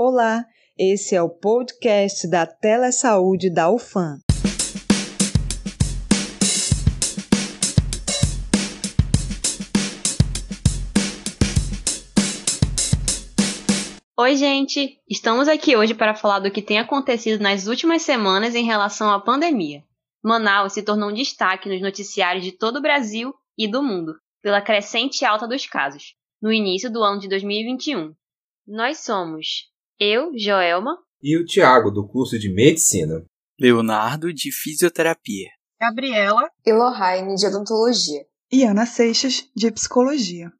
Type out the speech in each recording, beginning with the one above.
Olá, esse é o podcast da Telesaúde da UFAM. Oi, gente! Estamos aqui hoje para falar do que tem acontecido nas últimas semanas em relação à pandemia. Manaus se tornou um destaque nos noticiários de todo o Brasil e do mundo, pela crescente alta dos casos, no início do ano de 2021. Nós somos eu, Joelma. E o Tiago, do curso de Medicina. Leonardo, de Fisioterapia. Gabriela. E Lohane, de Odontologia. E Ana Seixas, de Psicologia.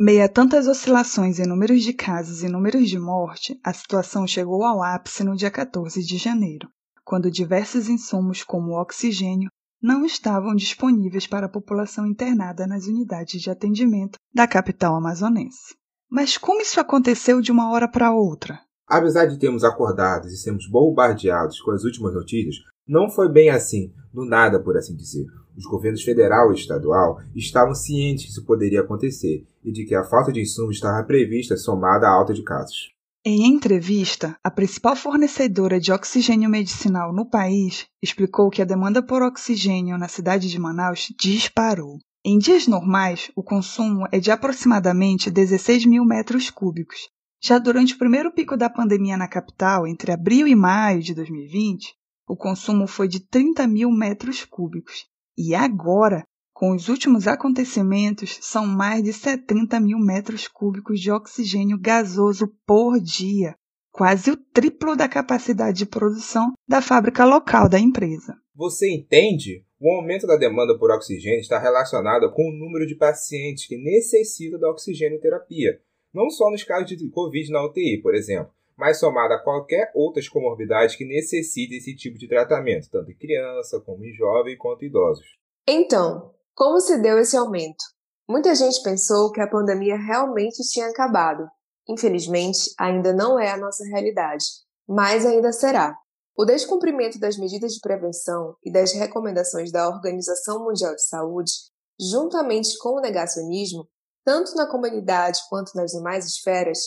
Meia tantas oscilações em números de casos e números de morte, a situação chegou ao ápice no dia 14 de janeiro, quando diversos insumos, como o oxigênio, não estavam disponíveis para a população internada nas unidades de atendimento da capital amazonense. Mas como isso aconteceu de uma hora para outra? Apesar de termos acordado e sermos bombardeados com as últimas notícias, não foi bem assim, do nada, por assim dizer. Os governos federal e estadual estavam cientes que isso poderia acontecer e de que a falta de insumos estava prevista somada à alta de casos. Em entrevista, a principal fornecedora de oxigênio medicinal no país explicou que a demanda por oxigênio na cidade de Manaus disparou. Em dias normais, o consumo é de aproximadamente 16 mil metros cúbicos. Já durante o primeiro pico da pandemia na capital, entre abril e maio de 2020, o consumo foi de 30 mil metros cúbicos. E agora, com os últimos acontecimentos, são mais de 70 mil metros cúbicos de oxigênio gasoso por dia, quase o triplo da capacidade de produção da fábrica local da empresa. Você entende? O aumento da demanda por oxigênio está relacionado com o número de pacientes que necessitam da oxigênio terapia, não só nos casos de Covid na UTI, por exemplo, mas somado a qualquer outras comorbidades que necessitem esse tipo de tratamento, tanto em criança, como em jovem, quanto em idosos. Então, como se deu esse aumento? Muita gente pensou que a pandemia realmente tinha acabado. Infelizmente, ainda não é a nossa realidade, mas ainda será. O descumprimento das medidas de prevenção e das recomendações da Organização Mundial de Saúde, juntamente com o negacionismo, tanto na comunidade quanto nas demais esferas,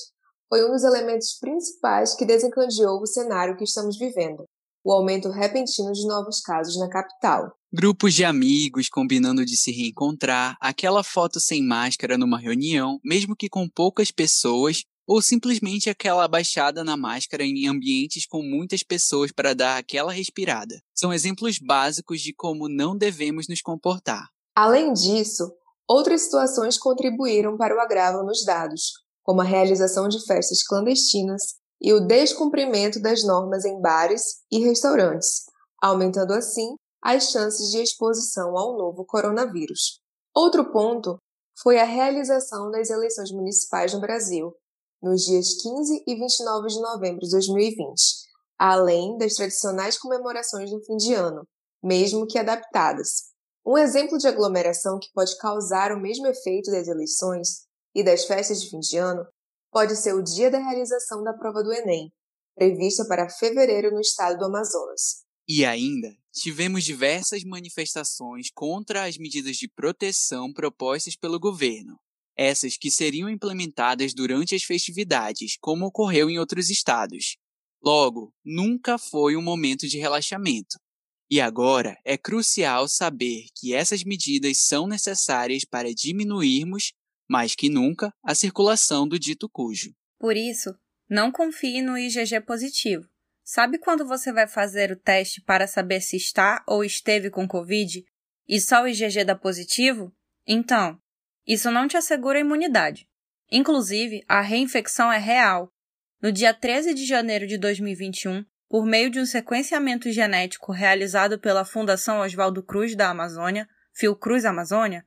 foi um dos elementos principais que desencadeou o cenário que estamos vivendo, o aumento repentino de novos casos na capital. Grupos de amigos combinando de se reencontrar, aquela foto sem máscara numa reunião, mesmo que com poucas pessoas, ou simplesmente aquela abaixada na máscara em ambientes com muitas pessoas para dar aquela respirada. São exemplos básicos de como não devemos nos comportar. Além disso, outras situações contribuíram para o agravo nos dados, como a realização de festas clandestinas e o descumprimento das normas em bares e restaurantes, aumentando assim as chances de exposição ao novo coronavírus. Outro ponto foi a realização das eleições municipais no Brasil, nos dias 15 e 29 de novembro de 2020, além das tradicionais comemorações do fim de ano, mesmo que adaptadas. Um exemplo de aglomeração que pode causar o mesmo efeito das eleições e das festas de fim de ano pode ser o dia da realização da prova do Enem, prevista para fevereiro no estado do Amazonas. E ainda, tivemos diversas manifestações contra as medidas de proteção propostas pelo governo, essas que seriam implementadas durante as festividades, como ocorreu em outros estados. Logo, nunca foi um momento de relaxamento. E agora é crucial saber que essas medidas são necessárias para diminuirmos, mais que nunca, a circulação do dito cujo. Por isso, não confie no IgG positivo. Sabe quando você vai fazer o teste para saber se está ou esteve com Covid e só o IgG dá positivo? Então, isso não te assegura a imunidade. Inclusive, a reinfecção é real. No dia 13 de janeiro de 2021, por meio de um sequenciamento genético realizado pela Fundação Oswaldo Cruz da Amazônia, Fiocruz Amazônia,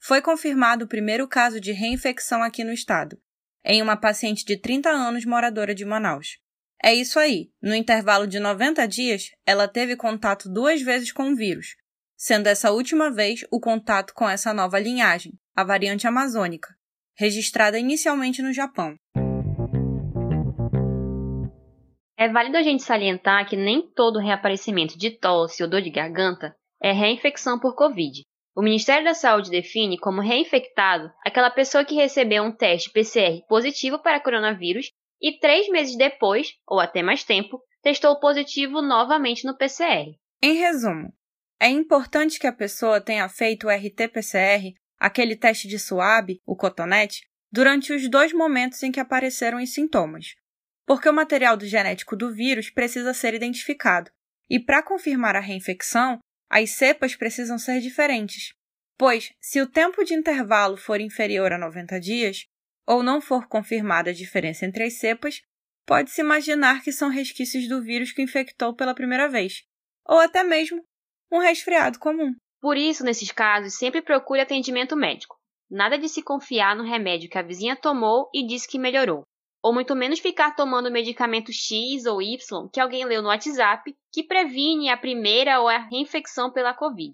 foi confirmado o primeiro caso de reinfecção aqui no estado, em uma paciente de 30 anos moradora de Manaus. É isso aí. No intervalo de 90 dias, ela teve contato duas vezes com o vírus, sendo essa última vez o contato com essa nova linhagem, a variante amazônica, registrada inicialmente no Japão. É válido a gente salientar que nem todo reaparecimento de tosse ou dor de garganta é reinfecção por Covid. O Ministério da Saúde define como reinfectado aquela pessoa que recebeu um teste PCR positivo para coronavírus e três meses depois, ou até mais tempo, testou positivo novamente no PCR. Em resumo, é importante que a pessoa tenha feito o RT-PCR, aquele teste de suave, o cotonete, durante os dois momentos em que apareceram os sintomas, porque o material do genético do vírus precisa ser identificado, e para confirmar a reinfecção, as cepas precisam ser diferentes, pois, se o tempo de intervalo for inferior a 90 dias, ou não for confirmada a diferença entre as cepas, pode-se imaginar que são resquícios do vírus que infectou pela primeira vez, ou até mesmo um resfriado comum. Por isso, nesses casos, sempre procure atendimento médico. Nada de se confiar no remédio que a vizinha tomou e disse que melhorou. Ou muito menos ficar tomando o medicamento X ou Y que alguém leu no WhatsApp que previne a primeira ou a reinfecção pela Covid.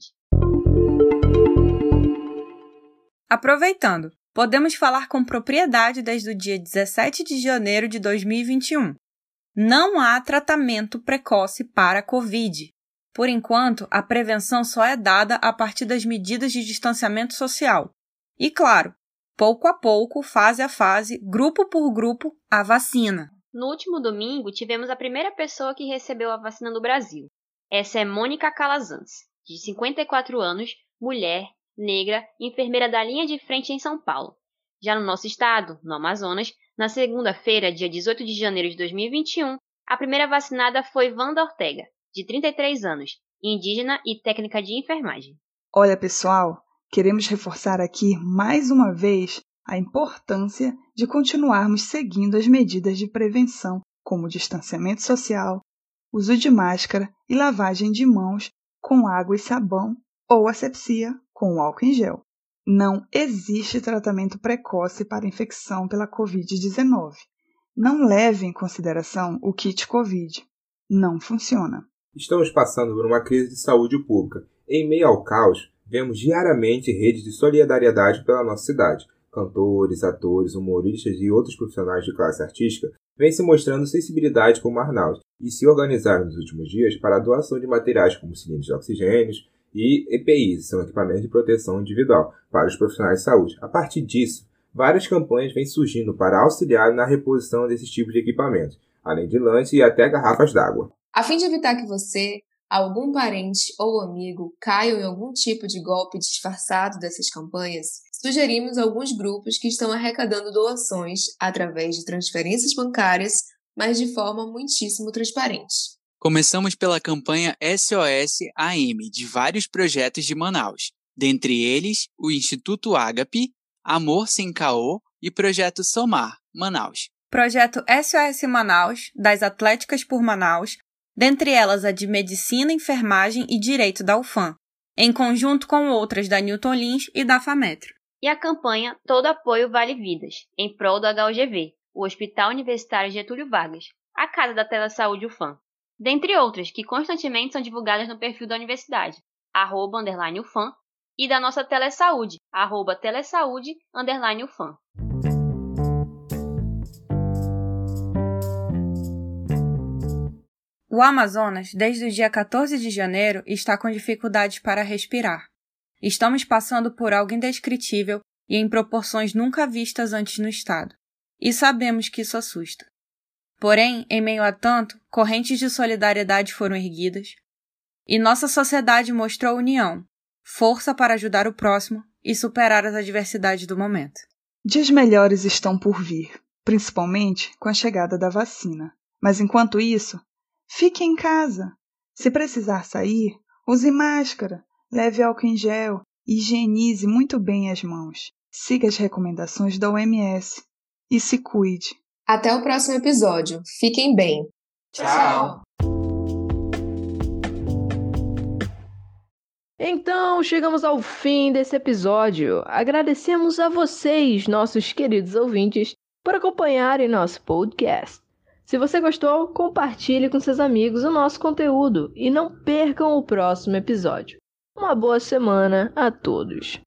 Aproveitando, podemos falar com propriedade desde o dia 17 de janeiro de 2021. Não há tratamento precoce para a Covid. Por enquanto, a prevenção só é dada a partir das medidas de distanciamento social. E, claro, pouco a pouco, fase a fase, grupo por grupo, a vacina. No último domingo, tivemos a primeira pessoa que recebeu a vacina no Brasil. Essa é Mônica Calazans, de 54 anos, mulher, negra, enfermeira da linha de frente em São Paulo. Já no nosso estado, no Amazonas, na segunda-feira, dia 18 de janeiro de 2021, a primeira vacinada foi Wanda Ortega, de 33 anos, indígena e técnica de enfermagem. Olha, pessoal, queremos reforçar aqui mais uma vez a importância de continuarmos seguindo as medidas de prevenção, como distanciamento social, uso de máscara e lavagem de mãos com água e sabão ou asepsia com álcool em gel. Não existe tratamento precoce para infecção pela Covid-19. Não leve em consideração o kit Covid. Não funciona. Estamos passando por uma crise de saúde pública. Em meio ao caos, vemos diariamente redes de solidariedade pela nossa cidade. Cantores, atores, humoristas e outros profissionais de classe artística vêm se mostrando sensibilidade com Manaus e se organizaram nos últimos dias para a doação de materiais como cilindros de oxigênio e EPIs, são equipamentos de proteção individual, para os profissionais de saúde. A partir disso, várias campanhas vêm surgindo para auxiliar na reposição desses tipos de equipamentos, além de lanches e até garrafas d'água. A fim de evitar que você, algum parente ou amigo caiam em algum tipo de golpe disfarçado dessas campanhas, sugerimos alguns grupos que estão arrecadando doações através de transferências bancárias, mas de forma muitíssimo transparente. Começamos pela campanha SOS AM de vários projetos de Manaus, dentre eles o Instituto Agape, Amor Sem Caô e Projeto Somar, Manaus. Projeto SOS Manaus, das Atléticas por Manaus, dentre elas a de Medicina, Enfermagem e Direito da UFAM, em conjunto com outras da Newton Lins e da FAMETRO. E a campanha Todo Apoio Vale Vidas, em prol do HUGV, o Hospital Universitário Getúlio Vargas, a Casa da Telesaúde UFAM, dentre outras que constantemente são divulgadas no perfil da universidade, arroba, underline UFAM, e da nossa Telesaúde, arroba telesaúde, underline UFAM. O Amazonas, desde o dia 14 de janeiro, está com dificuldades para respirar. Estamos passando por algo indescritível e em proporções nunca vistas antes no estado. E sabemos que isso assusta. Porém, em meio a tanto, correntes de solidariedade foram erguidas e nossa sociedade mostrou união, força para ajudar o próximo e superar as adversidades do momento. Dias melhores estão por vir, principalmente com a chegada da vacina. Mas enquanto isso, Fique em casa. Se precisar sair, use máscara, leve álcool em gel higienize muito bem as mãos. Siga as recomendações da OMS e se cuide. Até o próximo episódio. Fiquem bem. Tchau. Então, chegamos ao fim desse episódio. Agradecemos a vocês, nossos queridos ouvintes, por acompanharem nosso podcast. Se você gostou, compartilhe com seus amigos o nosso conteúdo e não percam o próximo episódio. Uma boa semana a todos!